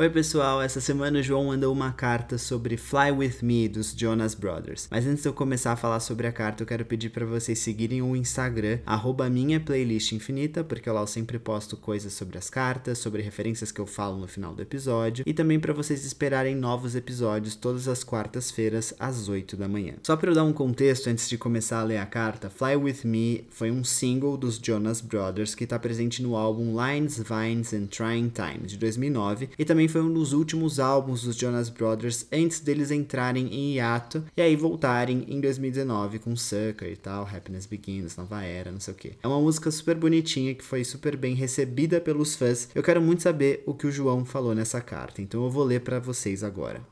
Oi, pessoal. Essa semana o João mandou uma carta sobre Fly With Me dos Jonas Brothers. Mas antes de eu começar a falar sobre a carta, eu quero pedir para vocês seguirem o Instagram, minha playlist infinita, porque lá eu sempre posto coisas sobre as cartas, sobre referências que eu falo no final do episódio, e também para vocês esperarem novos episódios todas as quartas-feiras às 8 da manhã. Só para eu dar um contexto antes de começar a ler a carta, Fly With Me foi um single dos Jonas Brothers que está presente no álbum Lines, Vines and Trying Times de 2009 e também foi um dos últimos álbuns dos Jonas Brothers antes deles entrarem em hiato e aí voltarem em 2019 com Sucker e tal, Happiness Begins, Nova Era, não sei o que. É uma música super bonitinha que foi super bem recebida pelos fãs. Eu quero muito saber o que o João falou nessa carta, então eu vou ler para vocês agora.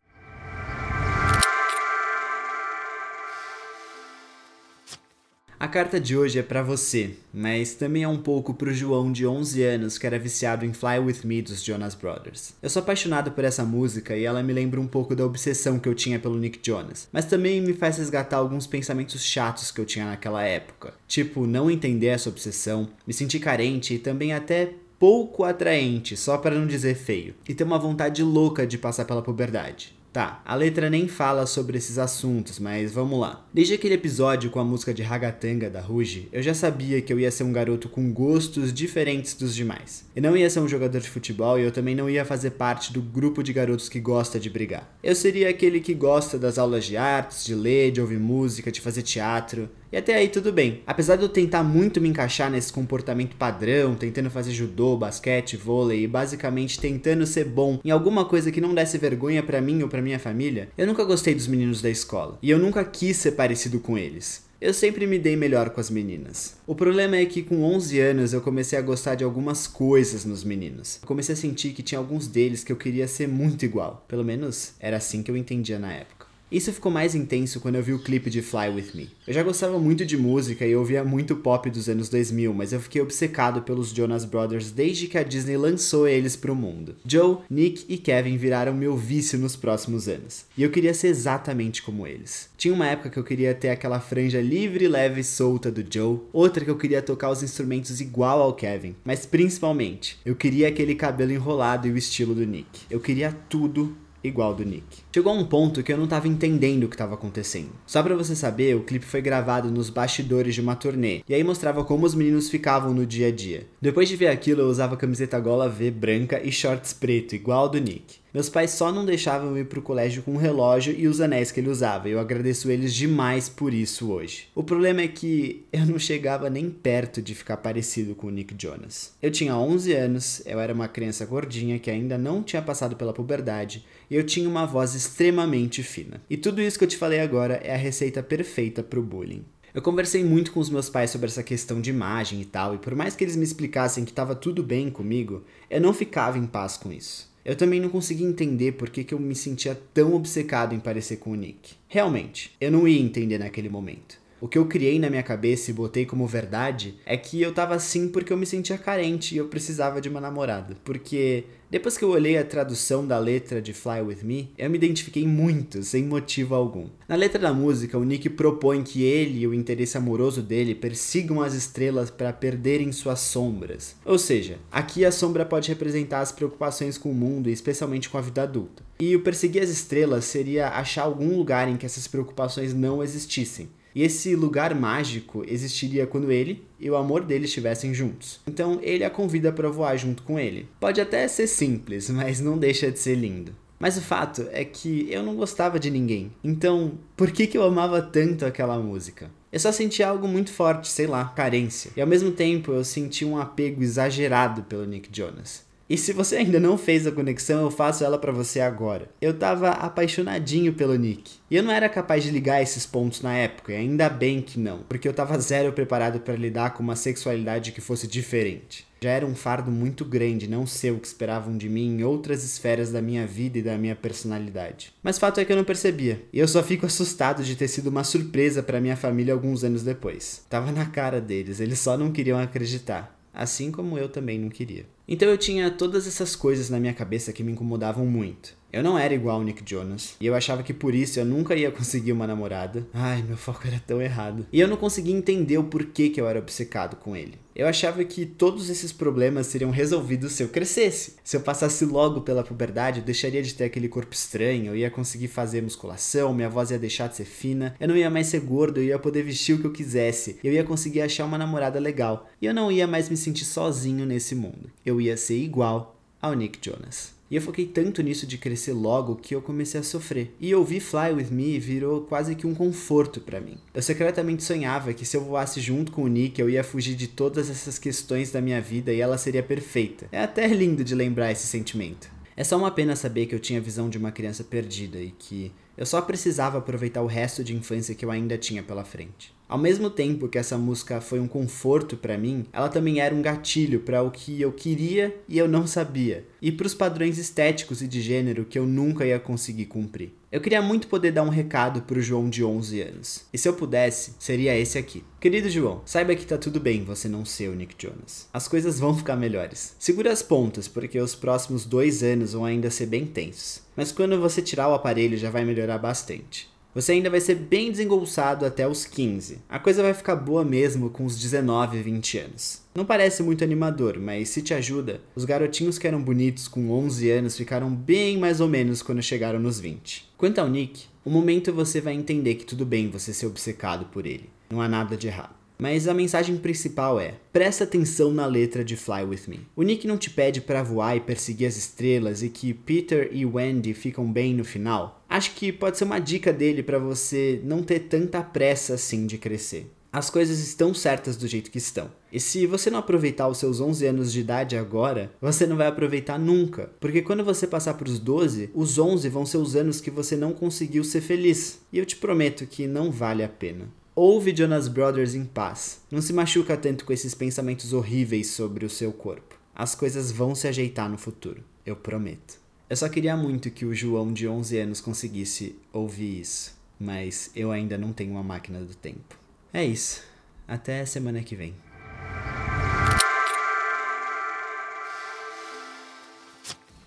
A carta de hoje é para você, mas também é um pouco pro João de 11 anos que era viciado em Fly With Me dos Jonas Brothers. Eu sou apaixonado por essa música e ela me lembra um pouco da obsessão que eu tinha pelo Nick Jonas, mas também me faz resgatar alguns pensamentos chatos que eu tinha naquela época, tipo não entender essa obsessão, me sentir carente e também até pouco atraente, só para não dizer feio, e ter uma vontade louca de passar pela puberdade. Tá, a letra nem fala sobre esses assuntos, mas vamos lá. Desde aquele episódio com a música de Ragatanga da Ruge, eu já sabia que eu ia ser um garoto com gostos diferentes dos demais. Eu não ia ser um jogador de futebol e eu também não ia fazer parte do grupo de garotos que gosta de brigar. Eu seria aquele que gosta das aulas de artes, de ler, de ouvir música, de fazer teatro. E até aí tudo bem. Apesar de eu tentar muito me encaixar nesse comportamento padrão, tentando fazer judô, basquete, vôlei e basicamente tentando ser bom em alguma coisa que não desse vergonha para mim ou para minha família, eu nunca gostei dos meninos da escola. E eu nunca quis ser parecido com eles. Eu sempre me dei melhor com as meninas. O problema é que com 11 anos eu comecei a gostar de algumas coisas nos meninos. Eu comecei a sentir que tinha alguns deles que eu queria ser muito igual. Pelo menos era assim que eu entendia na época. Isso ficou mais intenso quando eu vi o clipe de Fly With Me. Eu já gostava muito de música e ouvia muito pop dos anos 2000, mas eu fiquei obcecado pelos Jonas Brothers desde que a Disney lançou eles pro mundo. Joe, Nick e Kevin viraram meu vício nos próximos anos. E eu queria ser exatamente como eles. Tinha uma época que eu queria ter aquela franja livre, leve e solta do Joe, outra que eu queria tocar os instrumentos igual ao Kevin, mas principalmente, eu queria aquele cabelo enrolado e o estilo do Nick. Eu queria tudo igual do Nick. Chegou a um ponto que eu não tava entendendo o que tava acontecendo. Só para você saber, o clipe foi gravado nos bastidores de uma turnê, e aí mostrava como os meninos ficavam no dia a dia. Depois de ver aquilo, eu usava camiseta gola V branca e shorts preto, igual do Nick. Meus pais só não deixavam eu ir pro colégio com o relógio e os anéis que ele usava, eu agradeço eles demais por isso hoje. O problema é que eu não chegava nem perto de ficar parecido com o Nick Jonas. Eu tinha 11 anos, eu era uma criança gordinha que ainda não tinha passado pela puberdade, e eu tinha uma voz extremamente fina. E tudo isso que eu te falei agora é a receita perfeita pro bullying. Eu conversei muito com os meus pais sobre essa questão de imagem e tal, e por mais que eles me explicassem que estava tudo bem comigo, eu não ficava em paz com isso. Eu também não conseguia entender por que, que eu me sentia tão obcecado em parecer com o Nick. Realmente, eu não ia entender naquele momento. O que eu criei na minha cabeça e botei como verdade é que eu tava assim porque eu me sentia carente e eu precisava de uma namorada. Porque depois que eu olhei a tradução da letra de Fly With Me, eu me identifiquei muito, sem motivo algum. Na letra da música, o Nick propõe que ele e o interesse amoroso dele persigam as estrelas para perderem suas sombras. Ou seja, aqui a sombra pode representar as preocupações com o mundo especialmente com a vida adulta. E o perseguir as estrelas seria achar algum lugar em que essas preocupações não existissem. E esse lugar mágico existiria quando ele e o amor dele estivessem juntos. Então ele a convida para voar junto com ele. Pode até ser simples, mas não deixa de ser lindo. Mas o fato é que eu não gostava de ninguém. Então, por que, que eu amava tanto aquela música? Eu só sentia algo muito forte, sei lá, carência. E ao mesmo tempo eu senti um apego exagerado pelo Nick Jonas. E se você ainda não fez a conexão, eu faço ela para você agora. Eu tava apaixonadinho pelo Nick. E eu não era capaz de ligar esses pontos na época, e ainda bem que não, porque eu tava zero preparado para lidar com uma sexualidade que fosse diferente. Já era um fardo muito grande não ser o que esperavam de mim em outras esferas da minha vida e da minha personalidade. Mas fato é que eu não percebia, e eu só fico assustado de ter sido uma surpresa para minha família alguns anos depois. Tava na cara deles, eles só não queriam acreditar assim como eu também não queria. Então eu tinha todas essas coisas na minha cabeça que me incomodavam muito. Eu não era igual ao Nick Jonas. E eu achava que por isso eu nunca ia conseguir uma namorada. Ai, meu foco era tão errado. E eu não conseguia entender o porquê que eu era obcecado com ele. Eu achava que todos esses problemas seriam resolvidos se eu crescesse. Se eu passasse logo pela puberdade, eu deixaria de ter aquele corpo estranho, eu ia conseguir fazer musculação, minha voz ia deixar de ser fina, eu não ia mais ser gordo, eu ia poder vestir o que eu quisesse, eu ia conseguir achar uma namorada legal, e eu não ia mais me sentir sozinho nesse mundo. Eu ia ser igual ao Nick Jonas. E eu foquei tanto nisso de crescer logo que eu comecei a sofrer. E ouvir Fly With Me virou quase que um conforto para mim. Eu secretamente sonhava que se eu voasse junto com o Nick, eu ia fugir de todas essas questões da minha vida e ela seria perfeita. É até lindo de lembrar esse sentimento. É só uma pena saber que eu tinha a visão de uma criança perdida e que eu só precisava aproveitar o resto de infância que eu ainda tinha pela frente. Ao mesmo tempo que essa música foi um conforto para mim, ela também era um gatilho para o que eu queria e eu não sabia, e para os padrões estéticos e de gênero que eu nunca ia conseguir cumprir. Eu queria muito poder dar um recado pro João de 11 anos. E se eu pudesse, seria esse aqui. Querido João, saiba que tá tudo bem você não ser o Nick Jonas. As coisas vão ficar melhores. Segura as pontas, porque os próximos dois anos vão ainda ser bem tensos. Mas quando você tirar o aparelho já vai melhorar bastante. Você ainda vai ser bem desengolçado até os 15. A coisa vai ficar boa mesmo com os 19, 20 anos. Não parece muito animador, mas se te ajuda, os garotinhos que eram bonitos com 11 anos ficaram bem mais ou menos quando chegaram nos 20. Quanto ao Nick, o momento você vai entender que tudo bem você ser obcecado por ele. Não há nada de errado. Mas a mensagem principal é: presta atenção na letra de Fly With Me. O Nick não te pede para voar e perseguir as estrelas e que Peter e Wendy ficam bem no final. Acho que pode ser uma dica dele para você não ter tanta pressa assim de crescer. As coisas estão certas do jeito que estão. E se você não aproveitar os seus 11 anos de idade agora, você não vai aproveitar nunca. Porque quando você passar para os 12, os 11 vão ser os anos que você não conseguiu ser feliz. E eu te prometo que não vale a pena. Ouve Jonas Brothers em paz. Não se machuca tanto com esses pensamentos horríveis sobre o seu corpo. As coisas vão se ajeitar no futuro, eu prometo. Eu só queria muito que o João de 11 anos conseguisse ouvir isso, mas eu ainda não tenho uma máquina do tempo. É isso. Até semana que vem.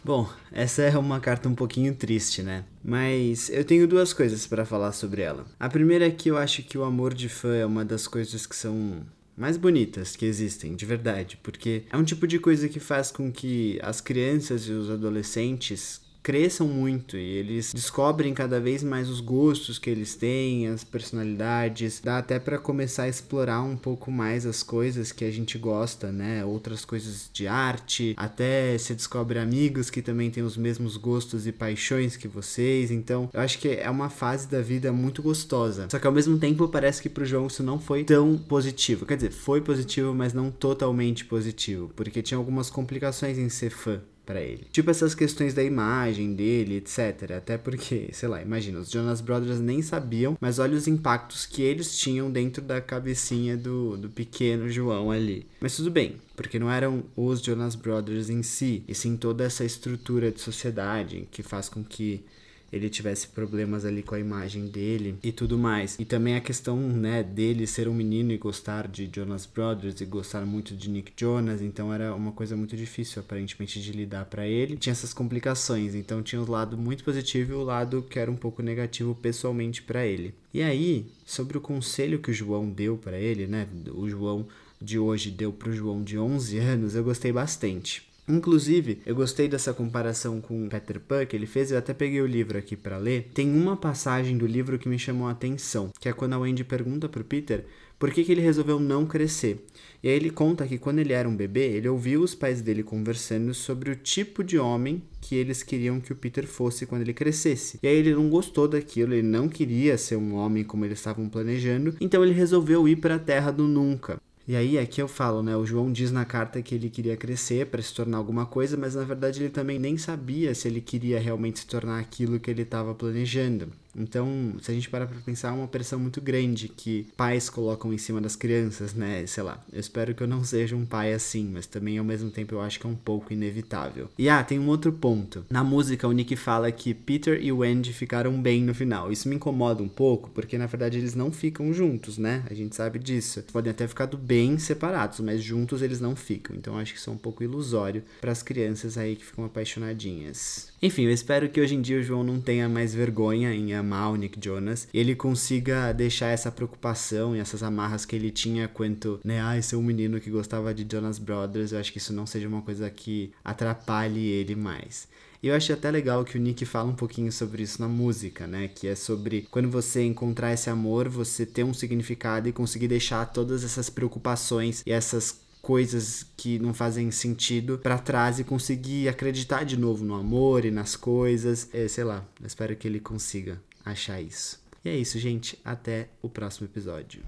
Bom, essa é uma carta um pouquinho triste, né? Mas eu tenho duas coisas para falar sobre ela. A primeira é que eu acho que o amor de fã é uma das coisas que são mais bonitas que existem, de verdade, porque é um tipo de coisa que faz com que as crianças e os adolescentes cresçam muito e eles descobrem cada vez mais os gostos que eles têm, as personalidades. Dá até para começar a explorar um pouco mais as coisas que a gente gosta, né? Outras coisas de arte, até se descobre amigos que também têm os mesmos gostos e paixões que vocês. Então, eu acho que é uma fase da vida muito gostosa. Só que ao mesmo tempo parece que pro João isso não foi tão positivo. Quer dizer, foi positivo, mas não totalmente positivo, porque tinha algumas complicações em ser fã para ele. Tipo essas questões da imagem dele, etc. Até porque, sei lá, imagina, os Jonas Brothers nem sabiam, mas olha os impactos que eles tinham dentro da cabecinha do, do pequeno João ali. Mas tudo bem, porque não eram os Jonas Brothers em si, e sim toda essa estrutura de sociedade que faz com que ele tivesse problemas ali com a imagem dele e tudo mais. E também a questão, né, dele ser um menino e gostar de Jonas Brothers e gostar muito de Nick Jonas, então era uma coisa muito difícil aparentemente de lidar para ele. Tinha essas complicações, então tinha o lado muito positivo e o lado que era um pouco negativo pessoalmente para ele. E aí, sobre o conselho que o João deu para ele, né, o João de hoje deu pro João de 11 anos, eu gostei bastante. Inclusive, eu gostei dessa comparação com Peter Pan que ele fez, eu até peguei o livro aqui para ler. Tem uma passagem do livro que me chamou a atenção, que é quando a Wendy pergunta pro Peter por que, que ele resolveu não crescer. E aí ele conta que quando ele era um bebê, ele ouviu os pais dele conversando sobre o tipo de homem que eles queriam que o Peter fosse quando ele crescesse. E aí ele não gostou daquilo, ele não queria ser um homem como eles estavam planejando, então ele resolveu ir para a Terra do Nunca. E aí aqui eu falo, né? O João diz na carta que ele queria crescer para se tornar alguma coisa, mas na verdade ele também nem sabia se ele queria realmente se tornar aquilo que ele estava planejando. Então, se a gente parar pra pensar, é uma pressão muito grande que pais colocam em cima das crianças, né? Sei lá, eu espero que eu não seja um pai assim, mas também ao mesmo tempo eu acho que é um pouco inevitável. E ah, tem um outro ponto. Na música, o Nick fala que Peter e Wendy ficaram bem no final. Isso me incomoda um pouco, porque na verdade eles não ficam juntos, né? A gente sabe disso. Podem até ficar bem separados, mas juntos eles não ficam. Então acho que isso é um pouco ilusório para as crianças aí que ficam apaixonadinhas. Enfim, eu espero que hoje em dia o João não tenha mais vergonha em amar o Nick Jonas e ele consiga deixar essa preocupação e essas amarras que ele tinha quanto, né, ai, ser um menino que gostava de Jonas Brothers. Eu acho que isso não seja uma coisa que atrapalhe ele mais. E eu achei até legal que o Nick fala um pouquinho sobre isso na música, né? Que é sobre quando você encontrar esse amor, você ter um significado e conseguir deixar todas essas preocupações e essas coisas que não fazem sentido para trás e conseguir acreditar de novo no amor e nas coisas. É, sei lá, espero que ele consiga achar isso. E é isso, gente. Até o próximo episódio.